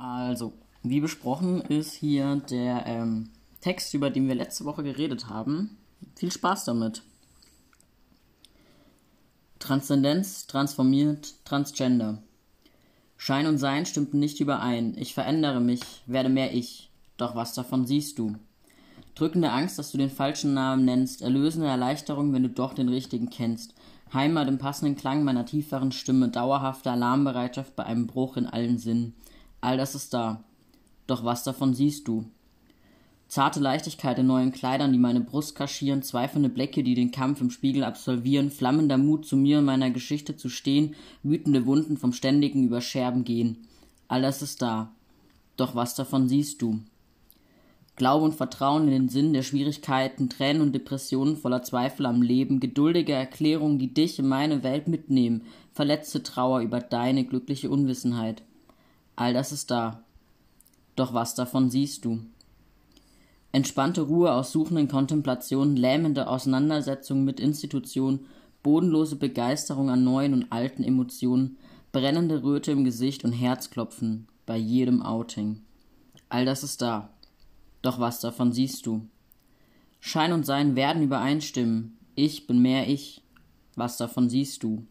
Also, wie besprochen ist hier der ähm, Text, über den wir letzte Woche geredet haben. Viel Spaß damit. Transzendenz, transformiert, transgender. Schein und Sein stimmten nicht überein. Ich verändere mich, werde mehr ich. Doch was davon siehst du? Drückende Angst, dass du den falschen Namen nennst, erlösende Erleichterung, wenn du doch den richtigen kennst. Heimat im passenden Klang meiner tieferen Stimme, dauerhafte Alarmbereitschaft bei einem Bruch in allen Sinnen. All das ist da. Doch was davon siehst du? Zarte Leichtigkeit in neuen Kleidern, die meine Brust kaschieren, zweifelnde Blicke, die den Kampf im Spiegel absolvieren, flammender Mut, zu mir und meiner Geschichte zu stehen, wütende Wunden vom ständigen Überscherben gehen. All das ist da. Doch was davon siehst du? Glaube und Vertrauen in den Sinn der Schwierigkeiten, Tränen und Depressionen voller Zweifel am Leben, geduldige Erklärungen, die dich in meine Welt mitnehmen, verletzte Trauer über deine glückliche Unwissenheit. All das ist da. Doch was davon siehst du? Entspannte Ruhe aus suchenden Kontemplationen, lähmende Auseinandersetzungen mit Institutionen, bodenlose Begeisterung an neuen und alten Emotionen, brennende Röte im Gesicht und Herzklopfen bei jedem Outing. All das ist da. Doch was davon siehst du? Schein und Sein werden übereinstimmen. Ich bin mehr ich. Was davon siehst du?